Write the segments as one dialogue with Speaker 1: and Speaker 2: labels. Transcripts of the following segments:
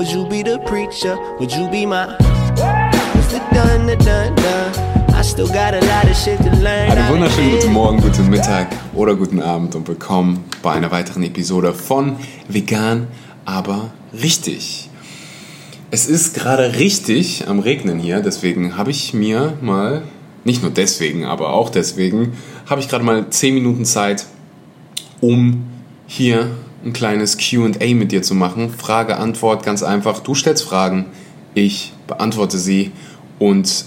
Speaker 1: Would you be the preacher? Would you be my Mr. Dun, dun, dun, dun. I still got a lot of shit to learn.
Speaker 2: Einen wunderschönen guten Morgen, guten Mittag oder guten Abend und willkommen bei einer weiteren Episode von Vegan, aber richtig. Es ist gerade richtig am Regnen hier, deswegen habe ich mir mal, nicht nur deswegen, aber auch deswegen, habe ich gerade mal 10 Minuten Zeit, um hier ein kleines QA mit dir zu machen. Frage, Antwort, ganz einfach. Du stellst Fragen, ich beantworte sie und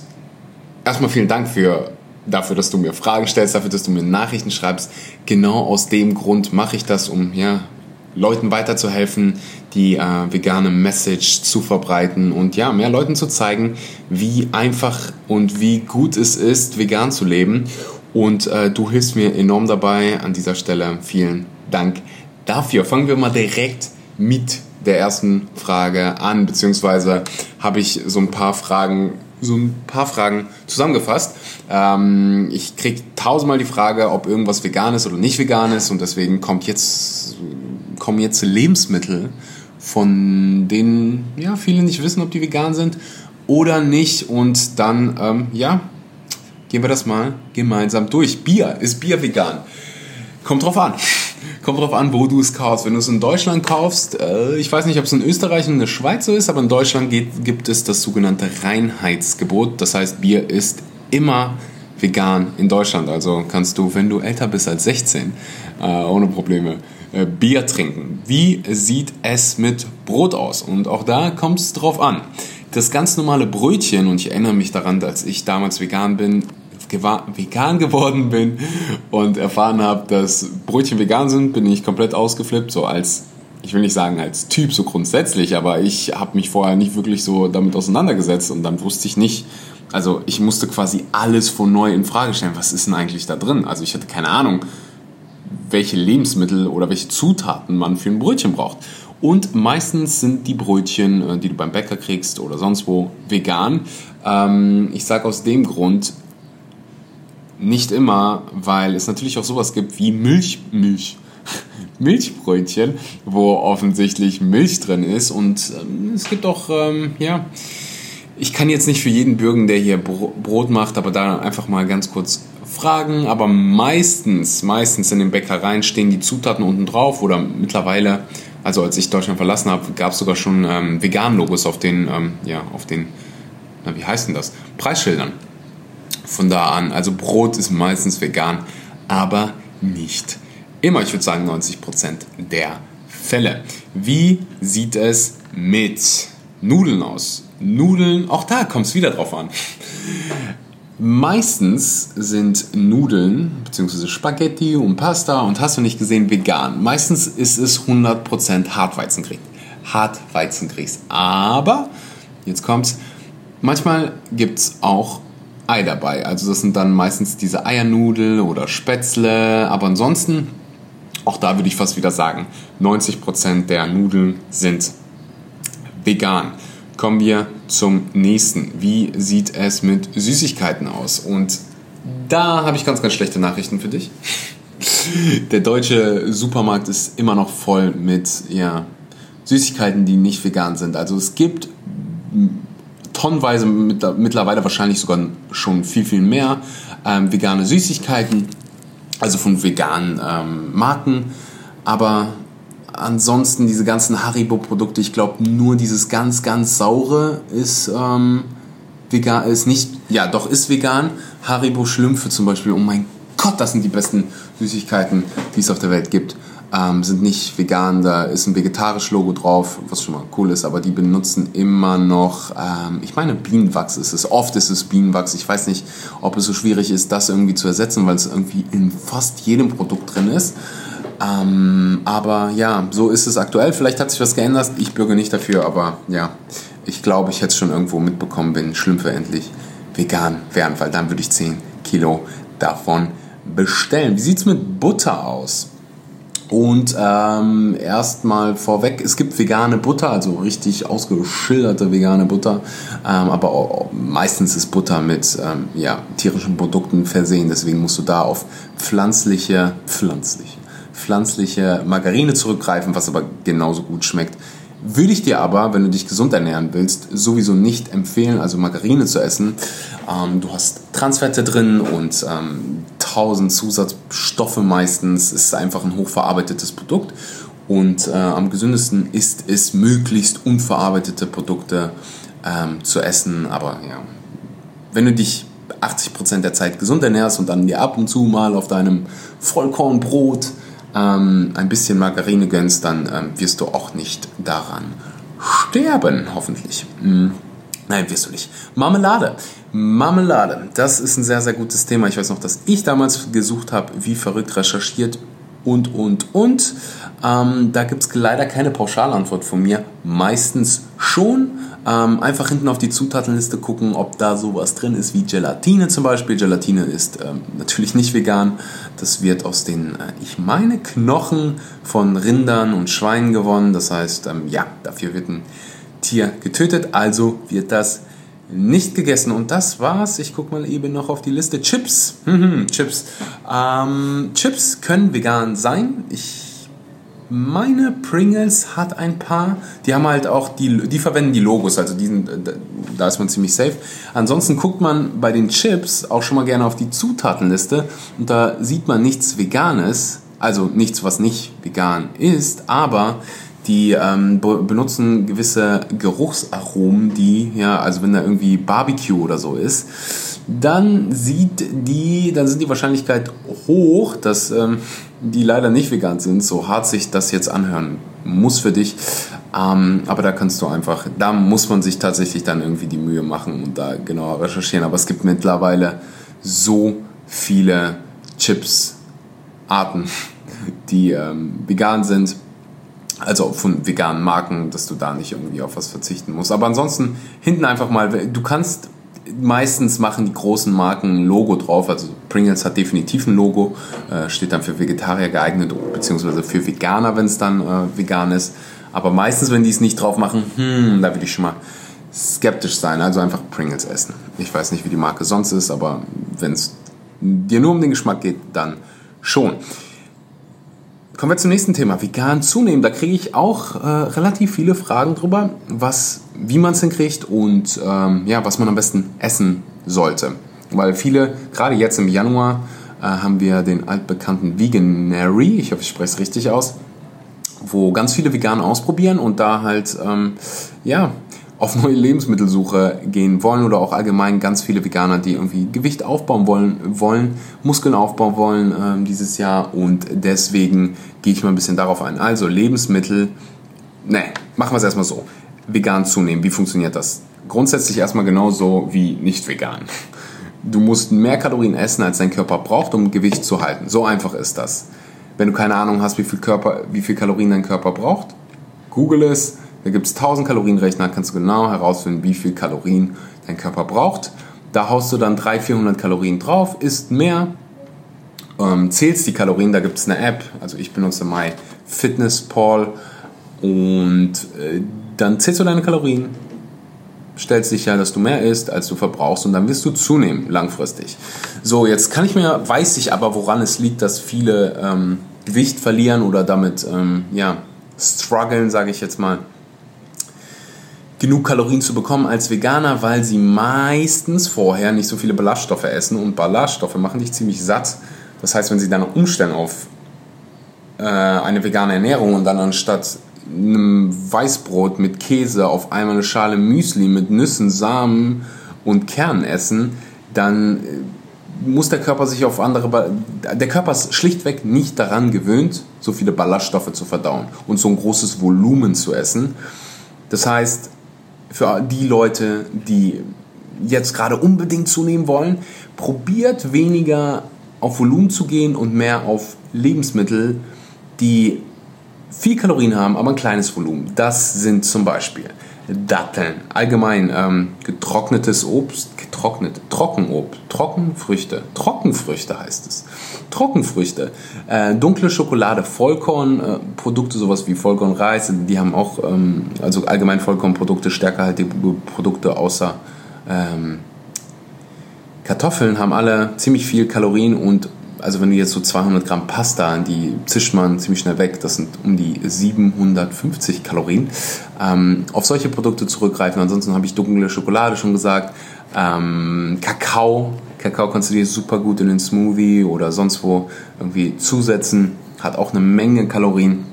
Speaker 2: erstmal vielen Dank für, dafür, dass du mir Fragen stellst, dafür, dass du mir Nachrichten schreibst. Genau aus dem Grund mache ich das, um ja, Leuten weiterzuhelfen, die äh, vegane Message zu verbreiten und ja, mehr Leuten zu zeigen, wie einfach und wie gut es ist, vegan zu leben. Und äh, du hilfst mir enorm dabei. An dieser Stelle vielen Dank dafür. Fangen wir mal direkt mit der ersten Frage an, beziehungsweise habe ich so ein paar Fragen, so ein paar Fragen zusammengefasst. Ähm, ich kriege tausendmal die Frage, ob irgendwas vegan ist oder nicht vegan ist und deswegen kommt jetzt, kommen jetzt Lebensmittel, von denen ja, viele nicht wissen, ob die vegan sind oder nicht und dann, ähm, ja, gehen wir das mal gemeinsam durch. Bier, ist Bier vegan? Kommt drauf an. Kommt drauf an, wo du es kaufst. Wenn du es in Deutschland kaufst, äh, ich weiß nicht, ob es in Österreich und in der Schweiz so ist, aber in Deutschland geht, gibt es das sogenannte Reinheitsgebot. Das heißt, Bier ist immer vegan in Deutschland. Also kannst du, wenn du älter bist als 16, äh, ohne Probleme äh, Bier trinken. Wie sieht es mit Brot aus? Und auch da kommt es drauf an. Das ganz normale Brötchen, und ich erinnere mich daran, als ich damals vegan bin, vegan geworden bin und erfahren habe, dass Brötchen vegan sind, bin ich komplett ausgeflippt, so als ich will nicht sagen als Typ so grundsätzlich, aber ich habe mich vorher nicht wirklich so damit auseinandergesetzt und dann wusste ich nicht, also ich musste quasi alles von neu in Frage stellen. Was ist denn eigentlich da drin? Also ich hatte keine Ahnung, welche Lebensmittel oder welche Zutaten man für ein Brötchen braucht. Und meistens sind die Brötchen, äh, die du beim Bäcker kriegst oder sonst wo, vegan. Ähm, ich sage aus dem Grund, nicht immer, weil es natürlich auch sowas gibt wie Milch, Milch, Milchbrötchen, wo offensichtlich Milch drin ist. Und ähm, es gibt auch, ähm, ja, ich kann jetzt nicht für jeden bürgen, der hier Brot macht, aber da einfach mal ganz kurz fragen. Aber meistens, meistens in den Bäckereien stehen die Zutaten unten drauf oder mittlerweile, also als ich Deutschland verlassen habe, gab es sogar schon ähm, Vegan-Logos auf den, ähm, ja, auf den, na, wie heißt denn das? Preisschildern von da an. Also Brot ist meistens vegan, aber nicht immer. Ich würde sagen 90% der Fälle. Wie sieht es mit Nudeln aus? Nudeln, auch da kommt es wieder drauf an. Meistens sind Nudeln bzw. Spaghetti und Pasta und hast du nicht gesehen vegan. Meistens ist es 100% Hartweizengrieß. Hartweizengrieß. Aber, jetzt kommt's, manchmal gibt es auch Ei dabei. Also das sind dann meistens diese Eiernudel oder Spätzle. Aber ansonsten, auch da würde ich fast wieder sagen, 90% der Nudeln sind vegan. Kommen wir zum nächsten. Wie sieht es mit Süßigkeiten aus? Und da habe ich ganz, ganz schlechte Nachrichten für dich. Der deutsche Supermarkt ist immer noch voll mit ja, Süßigkeiten, die nicht vegan sind. Also es gibt tonnenweise mittlerweile wahrscheinlich sogar schon viel, viel mehr ähm, vegane Süßigkeiten, also von veganen ähm, Marken. Aber ansonsten diese ganzen Haribo-Produkte, ich glaube nur dieses ganz, ganz saure ist ähm, vegan, ist nicht, ja doch ist vegan. Haribo Schlümpfe zum Beispiel, oh mein Gott, das sind die besten Süßigkeiten, die es auf der Welt gibt ähm, sind nicht vegan, da ist ein vegetarisches Logo drauf, was schon mal cool ist, aber die benutzen immer noch, ähm, ich meine Bienenwachs ist es, oft ist es Bienenwachs, ich weiß nicht, ob es so schwierig ist, das irgendwie zu ersetzen, weil es irgendwie in fast jedem Produkt drin ist. Ähm, aber ja, so ist es aktuell. Vielleicht hat sich was geändert. Ich bürge nicht dafür, aber ja, ich glaube, ich hätte es schon irgendwo mitbekommen, wenn Schlümpfe endlich vegan wären, weil dann würde ich 10 Kilo davon bestellen. Wie sieht es mit Butter aus? Und ähm, erstmal vorweg, es gibt vegane Butter, also richtig ausgeschilderte vegane Butter, ähm, aber auch, meistens ist Butter mit ähm, ja, tierischen Produkten versehen, deswegen musst du da auf pflanzliche, pflanzliche, pflanzliche Margarine zurückgreifen, was aber genauso gut schmeckt. Würde ich dir aber, wenn du dich gesund ernähren willst, sowieso nicht empfehlen, also Margarine zu essen. Ähm, du hast Transfette drin und ähm, tausend Zusatzstoffe meistens. Es ist einfach ein hochverarbeitetes Produkt. Und äh, am gesündesten ist es, möglichst unverarbeitete Produkte ähm, zu essen. Aber ja, wenn du dich 80% der Zeit gesund ernährst und dann dir ab und zu mal auf deinem Vollkornbrot ähm, ein bisschen Margarine gönnst, dann ähm, wirst du auch nicht daran sterben, hoffentlich. Hm. Nein, wirst du nicht. Marmelade. Marmelade, das ist ein sehr, sehr gutes Thema. Ich weiß noch, dass ich damals gesucht habe, wie verrückt recherchiert und, und, und. Ähm, da gibt es leider keine Pauschalantwort von mir. Meistens schon. Ähm, einfach hinten auf die Zutatenliste gucken, ob da sowas drin ist wie Gelatine zum Beispiel. Gelatine ist ähm, natürlich nicht vegan. Das wird aus den, äh, ich meine, Knochen von Rindern und Schweinen gewonnen. Das heißt, ähm, ja, dafür wird ein Tier getötet. Also wird das nicht gegessen. Und das war's. Ich gucke mal eben noch auf die Liste. Chips. Chips. Ähm, Chips können vegan sein. Ich meine Pringles hat ein paar. Die haben halt auch die, die verwenden die Logos, also diesen, da ist man ziemlich safe. Ansonsten guckt man bei den Chips auch schon mal gerne auf die Zutatenliste und da sieht man nichts Veganes, also nichts, was nicht vegan ist, aber die ähm, benutzen gewisse Geruchsaromen, die, ja, also wenn da irgendwie Barbecue oder so ist, dann sieht die, dann sind die Wahrscheinlichkeit hoch, dass ähm, die leider nicht vegan sind, so hart sich das jetzt anhören muss für dich. Ähm, aber da kannst du einfach, da muss man sich tatsächlich dann irgendwie die Mühe machen und da genauer recherchieren. Aber es gibt mittlerweile so viele Chips-Arten, die ähm, vegan sind also von veganen Marken, dass du da nicht irgendwie auf was verzichten musst. Aber ansonsten hinten einfach mal, du kannst meistens machen die großen Marken ein Logo drauf. Also Pringles hat definitiv ein Logo, äh, steht dann für Vegetarier geeignet, beziehungsweise für Veganer, wenn es dann äh, vegan ist. Aber meistens, wenn die es nicht drauf machen, hm, da würde ich schon mal skeptisch sein. Also einfach Pringles essen. Ich weiß nicht, wie die Marke sonst ist, aber wenn es dir nur um den Geschmack geht, dann schon. Kommen wir zum nächsten Thema, vegan zunehmen. Da kriege ich auch äh, relativ viele Fragen drüber, was, wie man es hinkriegt und ähm, ja, was man am besten essen sollte. Weil viele, gerade jetzt im Januar, äh, haben wir den altbekannten Veganary, ich hoffe, ich spreche es richtig aus, wo ganz viele Veganer ausprobieren und da halt ähm, ja, auf neue Lebensmittelsuche gehen wollen oder auch allgemein ganz viele Veganer, die irgendwie Gewicht aufbauen wollen, wollen Muskeln aufbauen wollen ähm, dieses Jahr und deswegen gehe ich mal ein bisschen darauf ein. Also Lebensmittel, ne, machen wir es erstmal so. Vegan zunehmen, wie funktioniert das? Grundsätzlich erstmal genauso wie nicht vegan. Du musst mehr Kalorien essen, als dein Körper braucht, um Gewicht zu halten. So einfach ist das. Wenn du keine Ahnung hast, wie viel, Körper, wie viel Kalorien dein Körper braucht, google es, da gibt es 1000 Kalorienrechner, kannst du genau herausfinden, wie viel Kalorien dein Körper braucht. Da haust du dann 300, 400 Kalorien drauf, isst mehr, ähm, zählst die Kalorien, da gibt es eine App, also ich benutze MyFitnessPal und äh, dann zählst du deine Kalorien, stellst sicher, dass du mehr isst, als du verbrauchst und dann wirst du zunehmen langfristig. So, jetzt kann ich mir, weiß ich aber, woran es liegt, dass viele ähm, Gewicht verlieren oder damit, ähm, ja, strugglen, sage ich jetzt mal genug Kalorien zu bekommen als Veganer, weil sie meistens vorher nicht so viele Ballaststoffe essen und Ballaststoffe machen dich ziemlich satt. Das heißt, wenn sie dann umstellen auf äh, eine vegane Ernährung und dann anstatt einem Weißbrot mit Käse auf einmal eine Schale Müsli mit Nüssen, Samen und Kernen essen, dann äh, muss der Körper sich auf andere. Ba der Körper ist schlichtweg nicht daran gewöhnt, so viele Ballaststoffe zu verdauen und so ein großes Volumen zu essen. Das heißt, für die Leute, die jetzt gerade unbedingt zunehmen wollen, probiert weniger auf Volumen zu gehen und mehr auf Lebensmittel, die viel Kalorien haben, aber ein kleines Volumen. Das sind zum Beispiel Datteln, allgemein ähm, getrocknetes Obst, getrocknet, Trockenobst, Trockenfrüchte, Trockenfrüchte heißt es. Trockenfrüchte, äh, dunkle Schokolade, Vollkornprodukte, äh, sowas wie Vollkornreis, die haben auch, ähm, also allgemein Vollkornprodukte, stärkerhaltige Produkte außer ähm, Kartoffeln haben alle ziemlich viel Kalorien und also wenn du jetzt so 200 Gramm Pasta, die zischt man ziemlich schnell weg, das sind um die 750 Kalorien, ähm, auf solche Produkte zurückgreifen. Ansonsten habe ich dunkle Schokolade schon gesagt, ähm, Kakao, Kakao kannst du dir super gut in den Smoothie oder sonst wo irgendwie zusetzen, hat auch eine Menge Kalorien.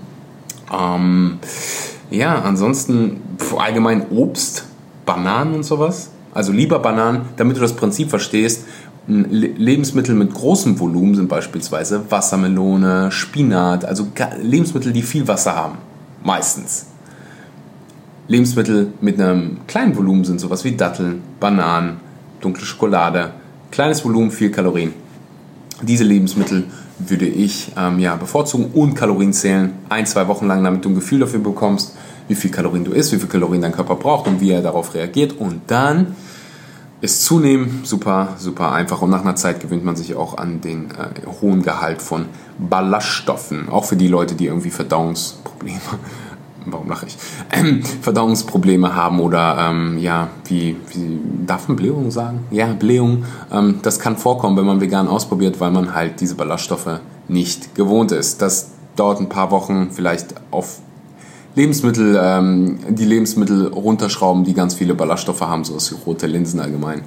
Speaker 2: Ähm, ja, ansonsten allgemein Obst, Bananen und sowas. Also lieber Bananen, damit du das Prinzip verstehst. Lebensmittel mit großem Volumen sind beispielsweise Wassermelone, Spinat, also Lebensmittel, die viel Wasser haben. Meistens. Lebensmittel mit einem kleinen Volumen sind sowas wie Datteln, Bananen, dunkle Schokolade. Kleines Volumen, viel Kalorien. Diese Lebensmittel würde ich ähm, ja, bevorzugen und Kalorien zählen. Ein, zwei Wochen lang, damit du ein Gefühl dafür bekommst, wie viel Kalorien du isst, wie viel Kalorien dein Körper braucht und wie er darauf reagiert. Und dann ist zunehmen super, super einfach und nach einer Zeit gewöhnt man sich auch an den äh, hohen Gehalt von Ballaststoffen. Auch für die Leute, die irgendwie Verdauungsprobleme, warum lache ich, ähm, Verdauungsprobleme haben oder ähm, ja, wie, wie, darf man Blähung sagen? Ja, Blähung. Ähm, das kann vorkommen, wenn man vegan ausprobiert, weil man halt diese Ballaststoffe nicht gewohnt ist. Das dauert ein paar Wochen, vielleicht auf Lebensmittel, ähm, die Lebensmittel runterschrauben, die ganz viele Ballaststoffe haben, so wie rote Linsen allgemein,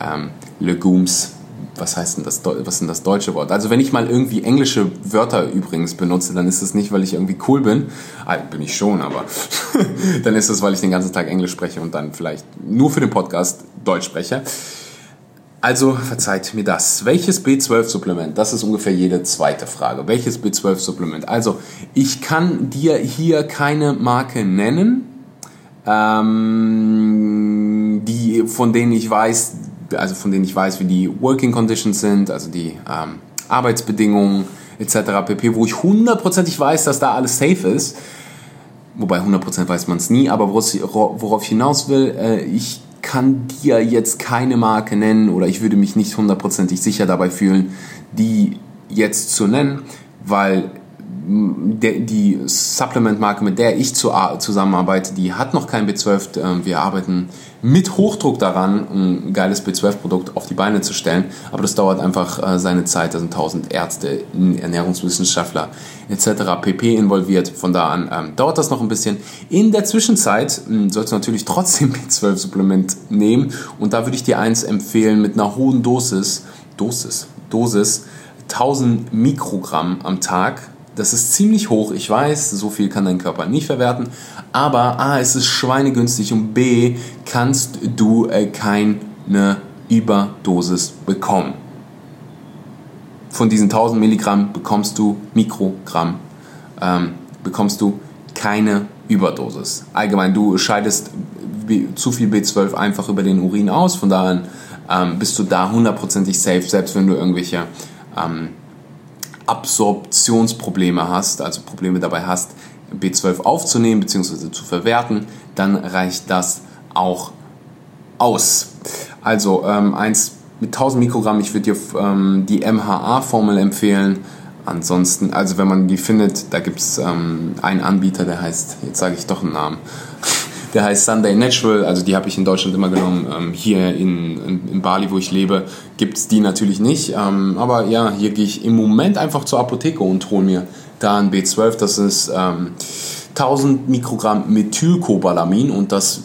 Speaker 2: ähm, Legumes, was heißt denn das, was ist denn das deutsche Wort? Also wenn ich mal irgendwie englische Wörter übrigens benutze, dann ist es nicht, weil ich irgendwie cool bin, ah, bin ich schon, aber dann ist es, weil ich den ganzen Tag Englisch spreche und dann vielleicht nur für den Podcast Deutsch spreche. Also verzeiht mir das. Welches B12-Supplement? Das ist ungefähr jede zweite Frage. Welches B12-Supplement? Also ich kann dir hier keine Marke nennen, ähm, die von denen ich weiß, also von denen ich weiß, wie die Working Conditions sind, also die ähm, Arbeitsbedingungen etc. pp, wo ich hundertprozentig weiß, dass da alles safe ist. Wobei 100% weiß man es nie, aber worauf ich hinaus will, äh, ich kann dir jetzt keine Marke nennen oder ich würde mich nicht hundertprozentig sicher dabei fühlen, die jetzt zu nennen, weil die Supplement-Marke, mit der ich zusammenarbeite, die hat noch kein B12. Ähm, wir arbeiten mit Hochdruck daran, ein geiles B12-Produkt auf die Beine zu stellen. Aber das dauert einfach äh, seine Zeit. Da sind tausend Ärzte, Ernährungswissenschaftler etc. pp. involviert. Von da an ähm, dauert das noch ein bisschen. In der Zwischenzeit ähm, sollst du natürlich trotzdem B12-Supplement nehmen. Und da würde ich dir eins empfehlen mit einer hohen Dosis. Dosis. Dosis. 1000 Mikrogramm am Tag das ist ziemlich hoch, ich weiß, so viel kann dein Körper nicht verwerten, aber A, es ist schweinegünstig und B, kannst du äh, keine Überdosis bekommen. Von diesen 1000 Milligramm bekommst du Mikrogramm, ähm, bekommst du keine Überdosis. Allgemein, du scheidest zu viel B12 einfach über den Urin aus, von daher ähm, bist du da hundertprozentig safe, selbst wenn du irgendwelche ähm, Absorptionsprobleme hast, also Probleme dabei hast, B12 aufzunehmen bzw. zu verwerten, dann reicht das auch aus. Also ähm, eins mit 1000 Mikrogramm, ich würde dir ähm, die MHA-Formel empfehlen. Ansonsten, also wenn man die findet, da gibt es ähm, einen Anbieter, der heißt, jetzt sage ich doch einen Namen, der heißt Sunday Natural, also die habe ich in Deutschland immer genommen. Ähm, hier in, in, in, Bali, wo ich lebe, gibt es die natürlich nicht. Ähm, aber ja, hier gehe ich im Moment einfach zur Apotheke und hole mir da ein B12. Das ist ähm, 1000 Mikrogramm Methylcobalamin und das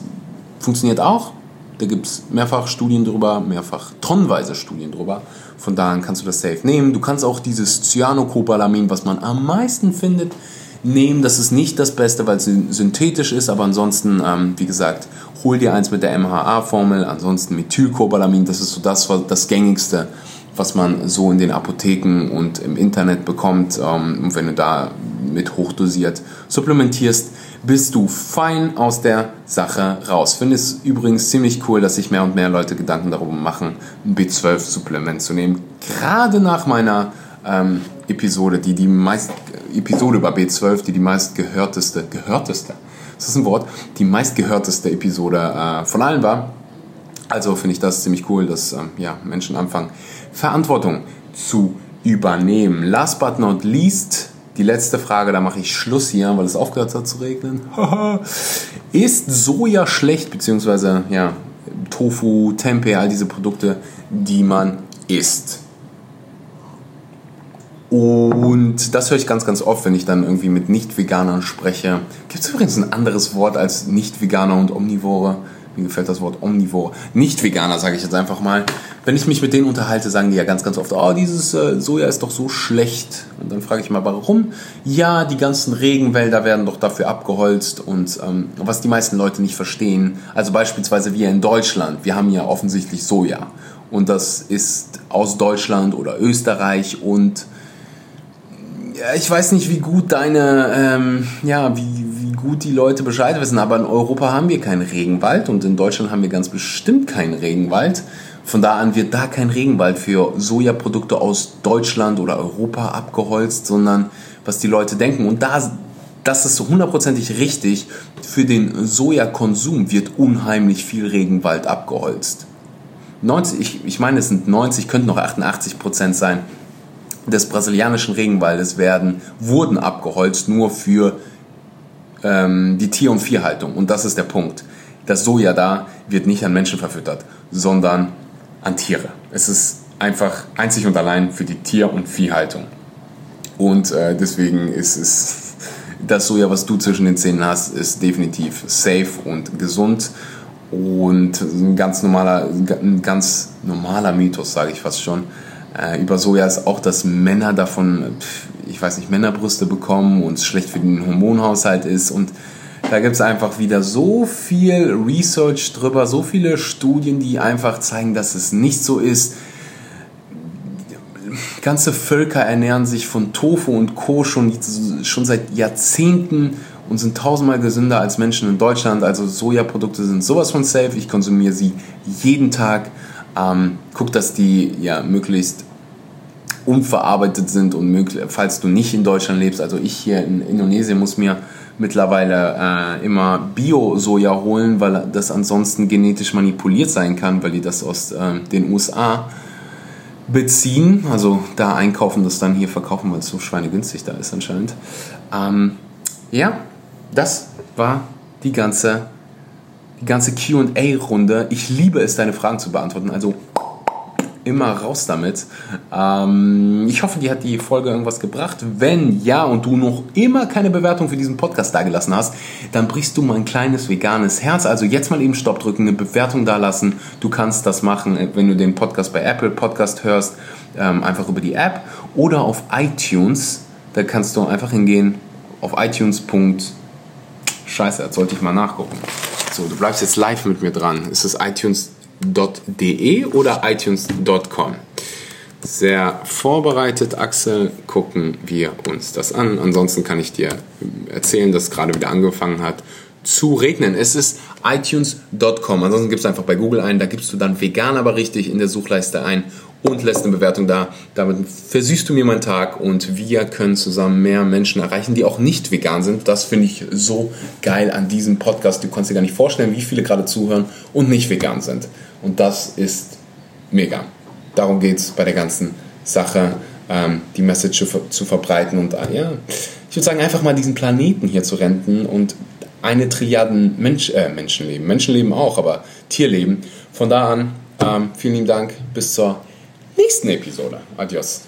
Speaker 2: funktioniert auch. Da gibt es mehrfach Studien drüber, mehrfach tonnenweise Studien drüber. Von daher kannst du das safe nehmen. Du kannst auch dieses Cyanocobalamin, was man am meisten findet, nehmen. Das ist nicht das Beste, weil es synthetisch ist, aber ansonsten, ähm, wie gesagt, hol dir eins mit der MHA-Formel, ansonsten Methylcobalamin, das ist so das, das gängigste, was man so in den Apotheken und im Internet bekommt. Ähm, und wenn du da mit hochdosiert supplementierst, bist du fein aus der Sache raus. Finde es übrigens ziemlich cool, dass sich mehr und mehr Leute Gedanken darüber machen, ein B12-Supplement zu nehmen. Gerade nach meiner ähm, Episode, die die meist Episode über B12, die die meistgehörteste, gehörteste, ist das ein Wort, die meistgehörteste Episode äh, von allen war. Also finde ich das ziemlich cool, dass ähm, ja, Menschen anfangen, Verantwortung zu übernehmen. Last but not least, die letzte Frage, da mache ich Schluss hier, weil es aufgehört hat zu regnen. ist Soja schlecht, beziehungsweise ja, Tofu, Tempeh, all diese Produkte, die man isst? Und das höre ich ganz, ganz oft, wenn ich dann irgendwie mit Nicht-Veganern spreche. Gibt es übrigens ein anderes Wort als Nicht-Veganer und Omnivore? Mir gefällt das Wort Omnivore. Nicht-Veganer, sage ich jetzt einfach mal. Wenn ich mich mit denen unterhalte, sagen die ja ganz, ganz oft, oh, dieses äh, Soja ist doch so schlecht. Und dann frage ich mal, warum? Ja, die ganzen Regenwälder werden doch dafür abgeholzt. Und ähm, was die meisten Leute nicht verstehen, also beispielsweise wir in Deutschland, wir haben ja offensichtlich Soja. Und das ist aus Deutschland oder Österreich und ich weiß nicht, wie gut deine, ähm, ja, wie, wie gut die Leute Bescheid wissen, aber in Europa haben wir keinen Regenwald und in Deutschland haben wir ganz bestimmt keinen Regenwald. Von da an wird da kein Regenwald für Sojaprodukte aus Deutschland oder Europa abgeholzt, sondern was die Leute denken. Und da, das ist hundertprozentig richtig. Für den Sojakonsum wird unheimlich viel Regenwald abgeholzt. 90, ich, ich meine, es sind 90, könnten noch 88 Prozent sein des brasilianischen Regenwaldes werden, wurden abgeholzt nur für ähm, die Tier- und Viehhaltung. Und das ist der Punkt. Das Soja da wird nicht an Menschen verfüttert, sondern an Tiere. Es ist einfach einzig und allein für die Tier- und Viehhaltung. Und äh, deswegen ist es das Soja, was du zwischen den Zähnen hast, ist definitiv safe und gesund und ein ganz normaler, ein ganz normaler Mythos, sage ich fast schon, äh, über Soja ist auch, dass Männer davon, ich weiß nicht, Männerbrüste bekommen und es schlecht für den Hormonhaushalt ist. Und da gibt es einfach wieder so viel Research drüber, so viele Studien, die einfach zeigen, dass es nicht so ist. Ganze Völker ernähren sich von Tofu und Co. schon, schon seit Jahrzehnten und sind tausendmal gesünder als Menschen in Deutschland. Also Sojaprodukte sind sowas von safe. Ich konsumiere sie jeden Tag. Ähm, guck, dass die ja möglichst unverarbeitet sind und möglich, falls du nicht in Deutschland lebst, also ich hier in Indonesien muss mir mittlerweile äh, immer Bio-Soja holen, weil das ansonsten genetisch manipuliert sein kann, weil die das aus äh, den USA beziehen, also da einkaufen, das dann hier verkaufen, weil es so schweinegünstig da ist anscheinend. Ähm, ja, das war die ganze ganze QA-Runde. Ich liebe es, deine Fragen zu beantworten. Also immer raus damit. Ähm, ich hoffe, dir hat die Folge irgendwas gebracht. Wenn ja und du noch immer keine Bewertung für diesen Podcast dagelassen hast, dann brichst du mein kleines veganes Herz. Also jetzt mal eben Stopp drücken, eine Bewertung dalassen. Du kannst das machen, wenn du den Podcast bei Apple Podcast hörst, ähm, einfach über die App oder auf iTunes. Da kannst du einfach hingehen auf iTunes. Scheiße, jetzt sollte ich mal nachgucken. So, du bleibst jetzt live mit mir dran. Ist es iTunes.de oder iTunes.com? Sehr vorbereitet, Axel, gucken wir uns das an. Ansonsten kann ich dir erzählen, dass es gerade wieder angefangen hat zu regnen. Es ist iTunes.com. Ansonsten gibst du einfach bei Google ein, da gibst du dann vegan aber richtig in der Suchleiste ein und lässt eine Bewertung da. Damit versüßt du mir meinen Tag und wir können zusammen mehr Menschen erreichen, die auch nicht vegan sind. Das finde ich so geil an diesem Podcast. Du kannst dir gar nicht vorstellen, wie viele gerade zuhören und nicht vegan sind. Und das ist mega. Darum geht es bei der ganzen Sache, ähm, die Message zu, verbreiten und äh, ja, ich würde sagen, einfach mal diesen Planeten hier zu renten und eine Triaden Mensch, äh, Menschenleben, Menschenleben auch, aber Tierleben. Von da an, ähm, vielen lieben Dank, bis zur nächsten Episode. Adios.